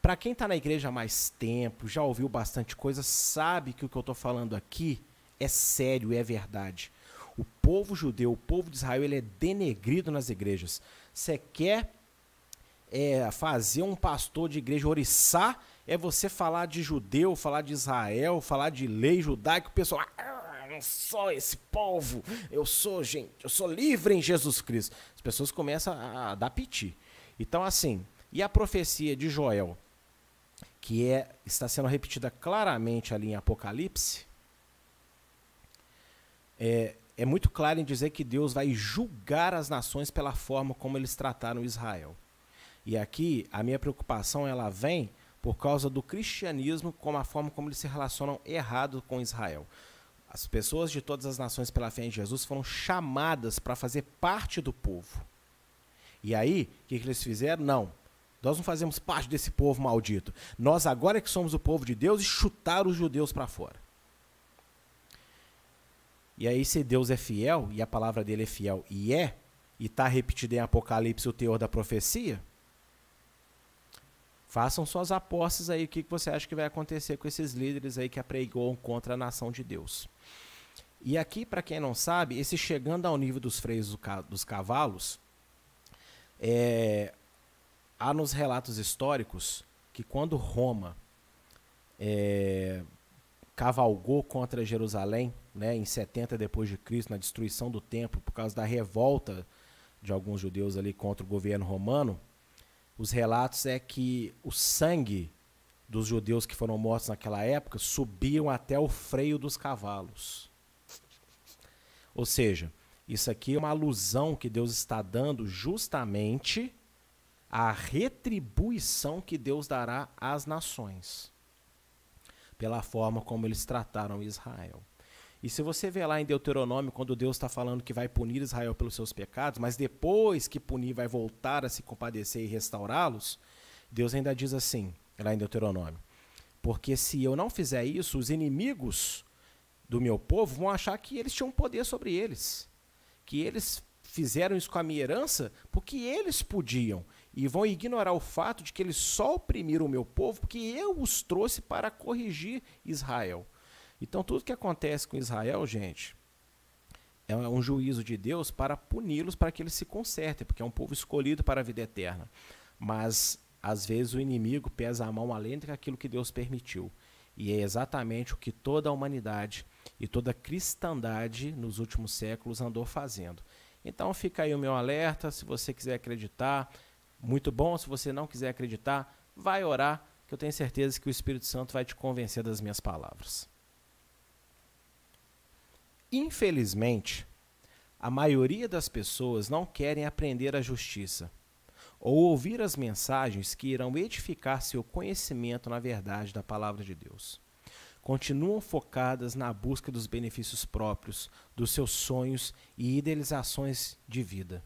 para quem está na igreja há mais tempo, já ouviu bastante coisa, sabe que o que eu estou falando aqui é sério, é verdade. O povo judeu, o povo de Israel, ele é denegrido nas igrejas. Você quer é, fazer um pastor de igreja oriçar é você falar de judeu, falar de Israel, falar de lei judaica, o pessoal, ah, sou esse povo, eu sou, gente, eu sou livre em Jesus Cristo. As pessoas começam a dar piti. Então, assim, e a profecia de Joel, que é, está sendo repetida claramente ali em Apocalipse, é, é muito claro em dizer que Deus vai julgar as nações pela forma como eles trataram Israel. E aqui a minha preocupação ela vem por causa do cristianismo, como a forma como eles se relacionam errado com Israel. As pessoas de todas as nações pela fé em Jesus foram chamadas para fazer parte do povo. E aí, o que, que eles fizeram? Não. Nós não fazemos parte desse povo maldito. Nós agora é que somos o povo de Deus e chutaram os judeus para fora. E aí, se Deus é fiel, e a palavra dele é fiel e é, e está repetido em Apocalipse o teor da profecia, façam suas apostas aí, o que, você acha que vai acontecer com esses líderes aí que apregoam contra a nação de Deus. E aqui, para quem não sabe, esse chegando ao nível dos freios dos cavalos, é, há nos relatos históricos que quando Roma é, cavalgou contra Jerusalém, né, em 70 depois de Cristo, na destruição do templo, por causa da revolta de alguns judeus ali contra o governo romano, os relatos é que o sangue dos judeus que foram mortos naquela época subiam até o freio dos cavalos. Ou seja, isso aqui é uma alusão que Deus está dando justamente à retribuição que Deus dará às nações, pela forma como eles trataram Israel. E se você vê lá em Deuteronômio, quando Deus está falando que vai punir Israel pelos seus pecados, mas depois que punir vai voltar a se compadecer e restaurá-los, Deus ainda diz assim, lá em Deuteronômio: Porque se eu não fizer isso, os inimigos do meu povo vão achar que eles tinham poder sobre eles. Que eles fizeram isso com a minha herança porque eles podiam. E vão ignorar o fato de que eles só oprimiram o meu povo porque eu os trouxe para corrigir Israel. Então, tudo que acontece com Israel, gente, é um juízo de Deus para puni-los, para que eles se consertem, porque é um povo escolhido para a vida eterna. Mas, às vezes, o inimigo pesa a mão além daquilo que Deus permitiu. E é exatamente o que toda a humanidade e toda a cristandade nos últimos séculos andou fazendo. Então fica aí o meu alerta, se você quiser acreditar, muito bom, se você não quiser acreditar, vai orar, que eu tenho certeza que o Espírito Santo vai te convencer das minhas palavras. Infelizmente, a maioria das pessoas não querem aprender a justiça ou ouvir as mensagens que irão edificar seu conhecimento na verdade da palavra de Deus. Continuam focadas na busca dos benefícios próprios, dos seus sonhos e idealizações de vida.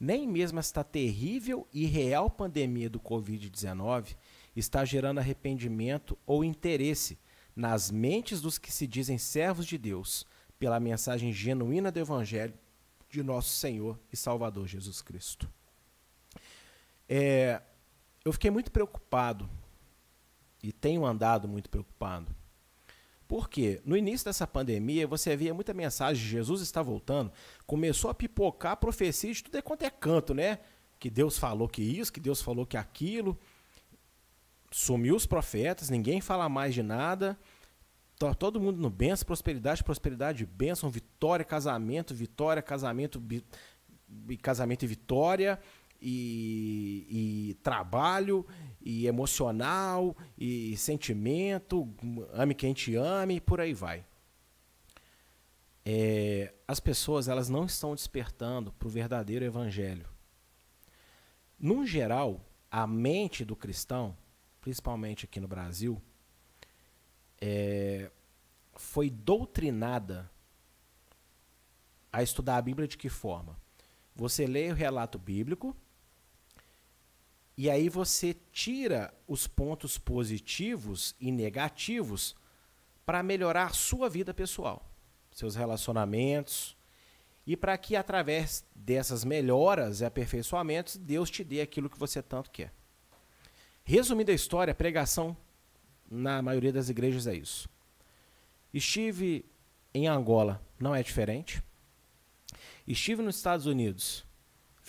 Nem mesmo esta terrível e real pandemia do Covid-19 está gerando arrependimento ou interesse nas mentes dos que se dizem servos de Deus pela mensagem genuína do Evangelho de nosso Senhor e Salvador Jesus Cristo. É, eu fiquei muito preocupado e tenho andado muito preocupado. Porque no início dessa pandemia você via muita mensagem, Jesus está voltando, começou a pipocar a profecia de tudo é quanto é canto, né? Que Deus falou que isso, que Deus falou que aquilo. Sumiu os profetas, ninguém fala mais de nada. Todo mundo no benção, prosperidade, prosperidade, bênção, vitória, casamento, vitória, casamento, casamento e vitória e, e, trabalho, e emocional, e sentimento, ame quem te ame, e por aí vai. É, as pessoas elas não estão despertando para o verdadeiro evangelho. No geral, a mente do cristão, principalmente aqui no Brasil, é, foi doutrinada a estudar a Bíblia de que forma? Você lê o relato bíblico, e aí você tira os pontos positivos e negativos para melhorar sua vida pessoal, seus relacionamentos, e para que através dessas melhoras e aperfeiçoamentos Deus te dê aquilo que você tanto quer. Resumindo a história, a pregação na maioria das igrejas é isso. Estive em Angola, não é diferente. Estive nos Estados Unidos,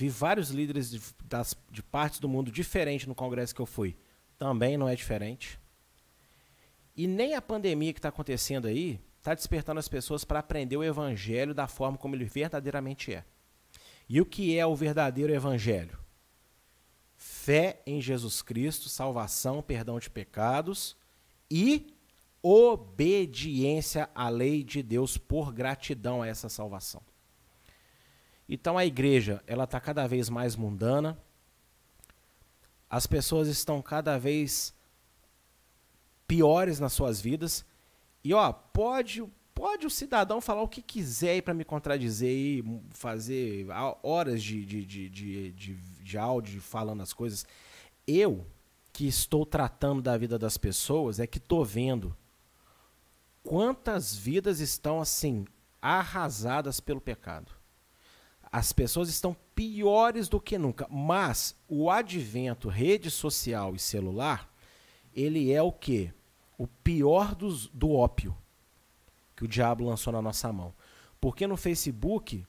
Vi vários líderes de, das, de partes do mundo diferentes no congresso que eu fui. Também não é diferente. E nem a pandemia que está acontecendo aí está despertando as pessoas para aprender o evangelho da forma como ele verdadeiramente é. E o que é o verdadeiro evangelho? Fé em Jesus Cristo, salvação, perdão de pecados e obediência à lei de Deus por gratidão a essa salvação. Então a igreja ela está cada vez mais mundana, as pessoas estão cada vez piores nas suas vidas e ó pode pode o cidadão falar o que quiser para me contradizer e fazer horas de, de, de, de, de, de áudio falando as coisas. Eu que estou tratando da vida das pessoas é que estou vendo quantas vidas estão assim arrasadas pelo pecado. As pessoas estão piores do que nunca, mas o advento rede social e celular, ele é o que? O pior dos, do ópio que o diabo lançou na nossa mão. Porque no Facebook,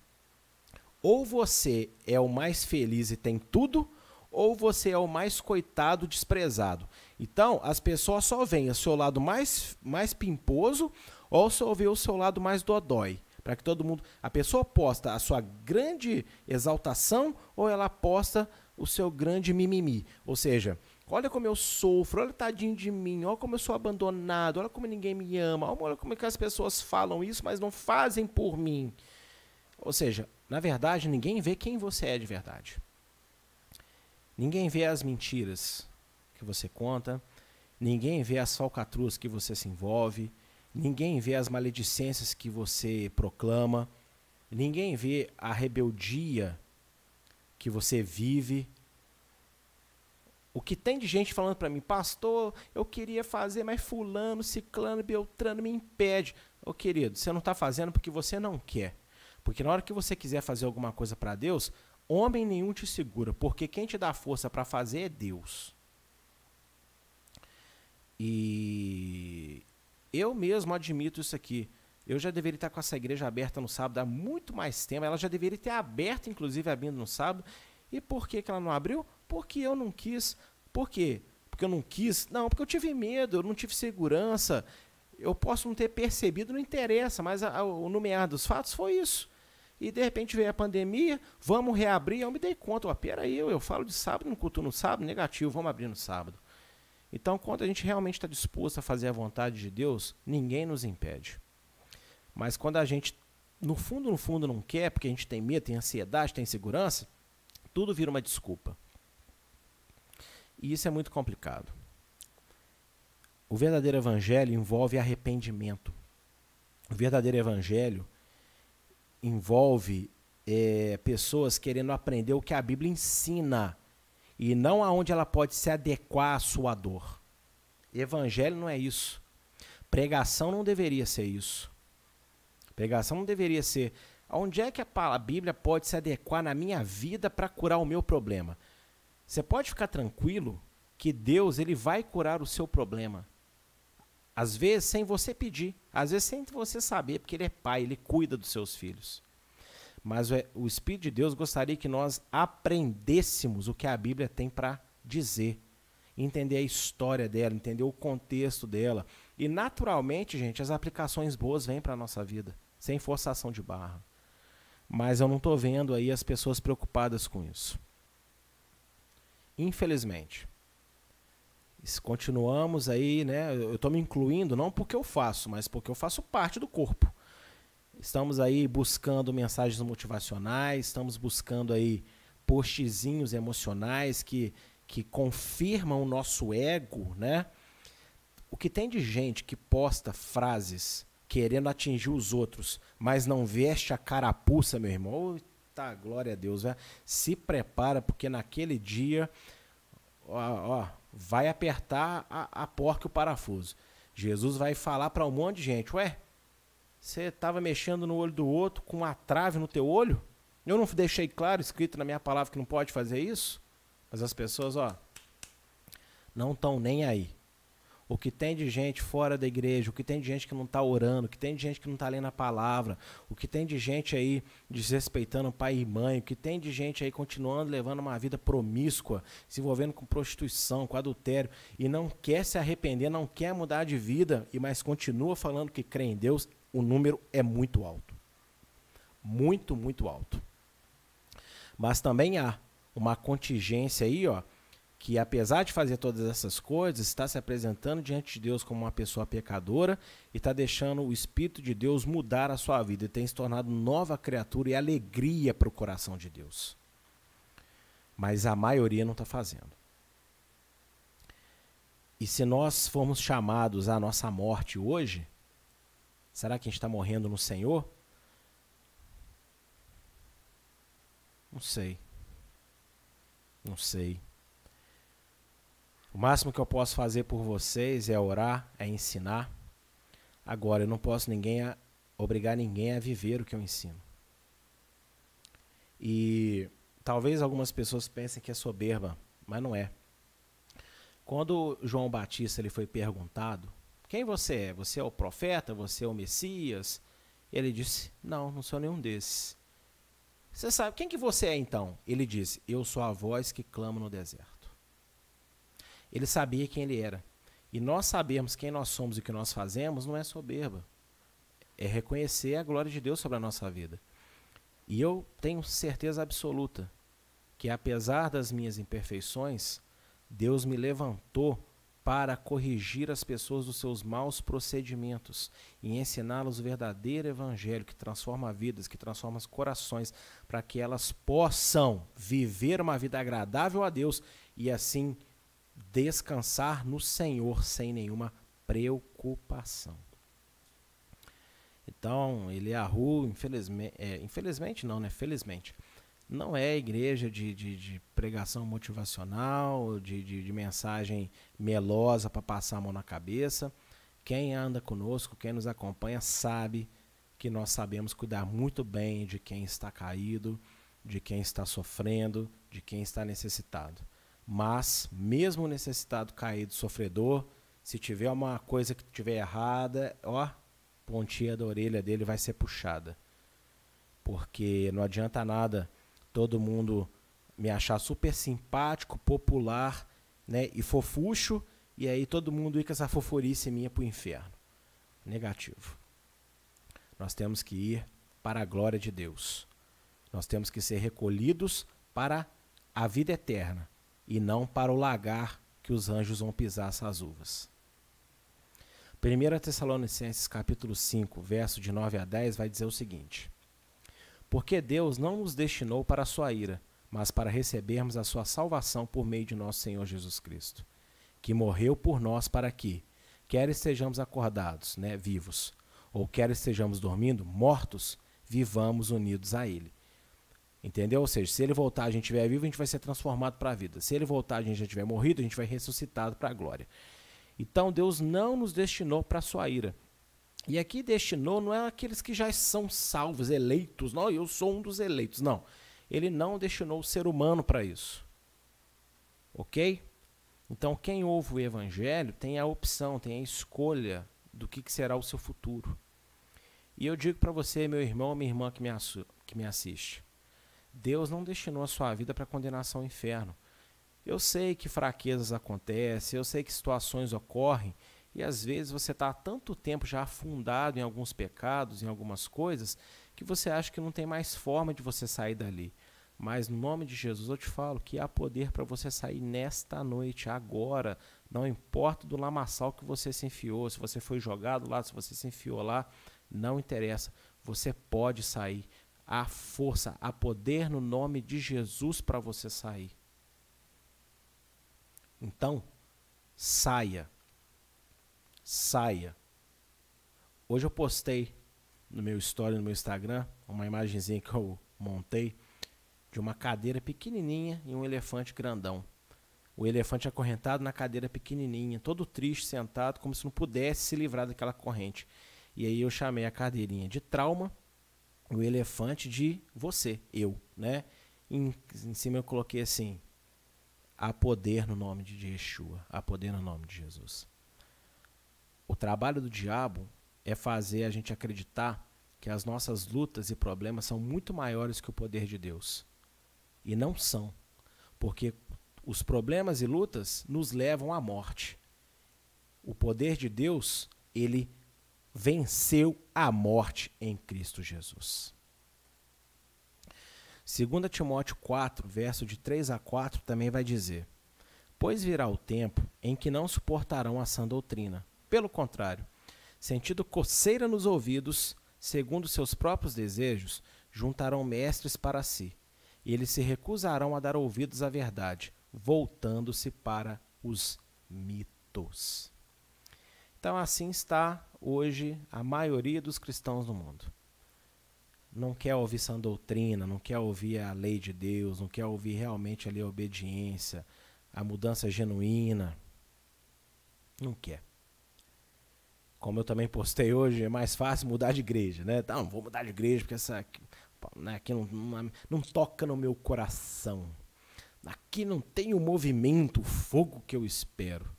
ou você é o mais feliz e tem tudo, ou você é o mais coitado, desprezado. Então, as pessoas só veem o seu lado mais, mais pimposo ou só vê o seu lado mais dodói. Para que todo mundo. A pessoa posta a sua grande exaltação ou ela posta o seu grande mimimi. Ou seja, olha como eu sofro, olha tadinho de mim, olha como eu sou abandonado, olha como ninguém me ama, olha como é que as pessoas falam isso, mas não fazem por mim. Ou seja, na verdade, ninguém vê quem você é de verdade. Ninguém vê as mentiras que você conta, ninguém vê as falcatruas que você se envolve, ninguém vê as maledicências que você proclama, ninguém vê a rebeldia que você vive. O que tem de gente falando para mim, pastor, eu queria fazer, mas fulano, ciclano, beltrano me impede. Ô querido, você não está fazendo porque você não quer. Porque na hora que você quiser fazer alguma coisa para Deus, Homem nenhum te segura, porque quem te dá força para fazer é Deus. E eu mesmo admito isso aqui. Eu já deveria estar com essa igreja aberta no sábado há muito mais tempo. Ela já deveria ter aberto, inclusive, abrindo no sábado. E por que, que ela não abriu? Porque eu não quis. Por quê? Porque eu não quis? Não, porque eu tive medo, eu não tive segurança. Eu posso não ter percebido, não interessa, mas a, a, o nomear dos fatos foi isso. E de repente veio a pandemia, vamos reabrir. Eu me dei conta, ó, peraí, eu, eu falo de sábado, não culto no sábado, negativo, vamos abrir no sábado. Então, quando a gente realmente está disposto a fazer a vontade de Deus, ninguém nos impede. Mas quando a gente, no fundo, no fundo, não quer, porque a gente tem medo, tem ansiedade, tem insegurança, tudo vira uma desculpa. E isso é muito complicado. O verdadeiro evangelho envolve arrependimento. O verdadeiro evangelho envolve é, pessoas querendo aprender o que a Bíblia ensina e não aonde ela pode se adequar à sua dor. Evangelho não é isso. Pregação não deveria ser isso. Pregação não deveria ser onde é que a Bíblia pode se adequar na minha vida para curar o meu problema. Você pode ficar tranquilo que Deus ele vai curar o seu problema. Às vezes sem você pedir, às vezes sem você saber, porque ele é pai, ele cuida dos seus filhos. Mas o Espírito de Deus gostaria que nós aprendêssemos o que a Bíblia tem para dizer, entender a história dela, entender o contexto dela. E naturalmente, gente, as aplicações boas vêm para a nossa vida, sem forçação de barra. Mas eu não estou vendo aí as pessoas preocupadas com isso. Infelizmente continuamos aí, né? Eu estou me incluindo não porque eu faço, mas porque eu faço parte do corpo. Estamos aí buscando mensagens motivacionais, estamos buscando aí postzinhos emocionais que, que confirmam o nosso ego, né? O que tem de gente que posta frases querendo atingir os outros, mas não veste a carapuça, meu irmão. Tá, glória a Deus, né? Se prepara porque naquele dia, ó, ó vai apertar a, a porca o parafuso. Jesus vai falar para um monte de gente: Ué, você estava mexendo no olho do outro com uma trave no teu olho? Eu não deixei claro, escrito na minha palavra, que não pode fazer isso? Mas as pessoas, ó, não estão nem aí o que tem de gente fora da igreja, o que tem de gente que não está orando, o que tem de gente que não está lendo a palavra, o que tem de gente aí desrespeitando pai e mãe, o que tem de gente aí continuando levando uma vida promíscua, se envolvendo com prostituição, com adultério, e não quer se arrepender, não quer mudar de vida, e mas continua falando que crê em Deus, o número é muito alto. Muito, muito alto. Mas também há uma contingência aí, ó, que apesar de fazer todas essas coisas, está se apresentando diante de Deus como uma pessoa pecadora e está deixando o Espírito de Deus mudar a sua vida e tem se tornado nova criatura e alegria para o coração de Deus. Mas a maioria não está fazendo. E se nós formos chamados à nossa morte hoje, será que a gente está morrendo no Senhor? Não sei. Não sei. O máximo que eu posso fazer por vocês é orar, é ensinar. Agora, eu não posso ninguém a, obrigar ninguém a viver o que eu ensino. E talvez algumas pessoas pensem que é soberba, mas não é. Quando João Batista ele foi perguntado: Quem você é? Você é o profeta? Você é o Messias? Ele disse: Não, não sou nenhum desses. Você sabe quem que você é então? Ele disse: Eu sou a voz que clama no deserto. Ele sabia quem ele era. E nós sabemos quem nós somos e o que nós fazemos não é soberba. É reconhecer a glória de Deus sobre a nossa vida. E eu tenho certeza absoluta que, apesar das minhas imperfeições, Deus me levantou para corrigir as pessoas dos seus maus procedimentos e ensiná-las o verdadeiro evangelho que transforma vidas, que transforma os corações, para que elas possam viver uma vida agradável a Deus e assim descansar no Senhor sem nenhuma preocupação. Então, Eliahu, infelizmente, é, infelizmente não, né? Felizmente, não é igreja de, de, de pregação motivacional, de, de, de mensagem melosa para passar a mão na cabeça. Quem anda conosco, quem nos acompanha, sabe que nós sabemos cuidar muito bem de quem está caído, de quem está sofrendo, de quem está necessitado. Mas, mesmo necessitado, caído, sofredor, se tiver uma coisa que tiver errada, ó, pontinha da orelha dele vai ser puxada. Porque não adianta nada todo mundo me achar super simpático, popular, né, e fofucho, e aí todo mundo ir com essa fofurice minha pro inferno. Negativo. Nós temos que ir para a glória de Deus. Nós temos que ser recolhidos para a vida eterna e não para o lagar que os anjos vão pisar essas uvas. 1 Tessalonicenses capítulo 5, verso de 9 a 10 vai dizer o seguinte: Porque Deus não nos destinou para a sua ira, mas para recebermos a sua salvação por meio de nosso Senhor Jesus Cristo, que morreu por nós para que, quer estejamos acordados, né, vivos, ou quer estejamos dormindo, mortos, vivamos unidos a ele. Entendeu? Ou seja, se ele voltar, a gente estiver vivo, a gente vai ser transformado para a vida. Se ele voltar, a gente já tiver morrido, a gente vai ressuscitado para a glória. Então Deus não nos destinou para a sua ira. E aqui destinou não é aqueles que já são salvos, eleitos. Não, eu sou um dos eleitos. Não. Ele não destinou o ser humano para isso. Ok? Então quem ouve o evangelho tem a opção, tem a escolha do que, que será o seu futuro. E eu digo para você, meu irmão, minha irmã que me, que me assiste. Deus não destinou a sua vida para condenação ao inferno. Eu sei que fraquezas acontecem, eu sei que situações ocorrem, e às vezes você está há tanto tempo já afundado em alguns pecados, em algumas coisas, que você acha que não tem mais forma de você sair dali. Mas no nome de Jesus eu te falo que há poder para você sair nesta noite, agora. Não importa do lamaçal que você se enfiou, se você foi jogado lá, se você se enfiou lá, não interessa. Você pode sair há força, há poder no nome de Jesus para você sair. Então, saia. Saia. Hoje eu postei no meu story, no meu Instagram, uma imagenzinha que eu montei de uma cadeira pequenininha e um elefante grandão. O elefante acorrentado na cadeira pequenininha, todo triste, sentado, como se não pudesse se livrar daquela corrente. E aí eu chamei a cadeirinha de trauma o elefante de você, eu, né? Em, em cima eu coloquei assim: há poder no nome de Yeshua, há poder no nome de Jesus. O trabalho do diabo é fazer a gente acreditar que as nossas lutas e problemas são muito maiores que o poder de Deus. E não são, porque os problemas e lutas nos levam à morte. O poder de Deus, ele venceu a morte em Cristo Jesus. 2 Timóteo 4, verso de 3 a 4, também vai dizer: Pois virá o tempo em que não suportarão a sã doutrina. Pelo contrário, sentindo coceira nos ouvidos, segundo seus próprios desejos, juntarão mestres para si, e eles se recusarão a dar ouvidos à verdade, voltando-se para os mitos. Então, assim está hoje a maioria dos cristãos no mundo. Não quer ouvir sã doutrina, não quer ouvir a lei de Deus, não quer ouvir realmente ali a obediência, a mudança genuína. Não quer. Como eu também postei hoje, é mais fácil mudar de igreja, né? Não, vou mudar de igreja porque essa né, aqui não, não, não toca no meu coração. Aqui não tem o movimento, o fogo que eu espero.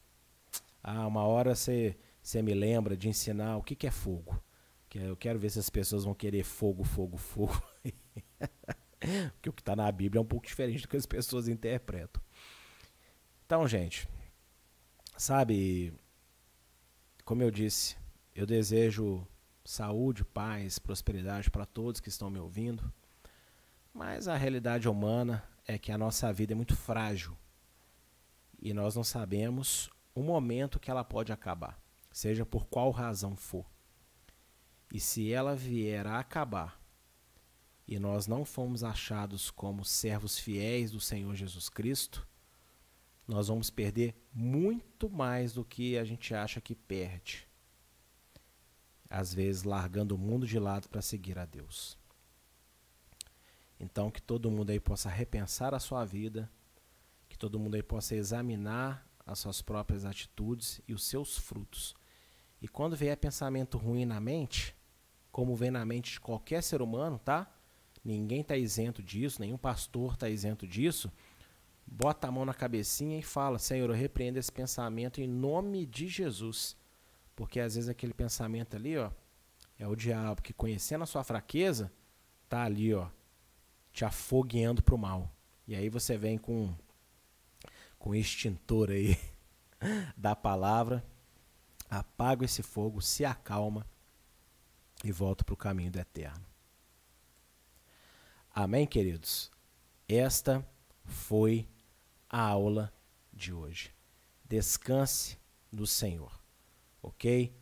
Ah, uma hora você me lembra de ensinar o que, que é fogo. Que eu quero ver se as pessoas vão querer fogo, fogo, fogo. <laughs> Porque o que está na Bíblia é um pouco diferente do que as pessoas interpretam. Então, gente, sabe, como eu disse, eu desejo saúde, paz, prosperidade para todos que estão me ouvindo. Mas a realidade humana é que a nossa vida é muito frágil e nós não sabemos o momento que ela pode acabar, seja por qual razão for. E se ela vier a acabar e nós não fomos achados como servos fiéis do Senhor Jesus Cristo, nós vamos perder muito mais do que a gente acha que perde. Às vezes largando o mundo de lado para seguir a Deus. Então que todo mundo aí possa repensar a sua vida, que todo mundo aí possa examinar as suas próprias atitudes e os seus frutos. E quando vier pensamento ruim na mente, como vem na mente de qualquer ser humano, tá? Ninguém está isento disso, nenhum pastor está isento disso bota a mão na cabecinha e fala: Senhor, eu repreendo esse pensamento em nome de Jesus. Porque às vezes aquele pensamento ali, ó, é o diabo que conhecendo a sua fraqueza, tá ali, ó, te afogueando pro mal. E aí você vem com com extintor aí <laughs> da palavra, apaga esse fogo, se acalma e volta para o caminho do eterno. Amém, queridos? Esta foi a aula de hoje. Descanse no Senhor, ok?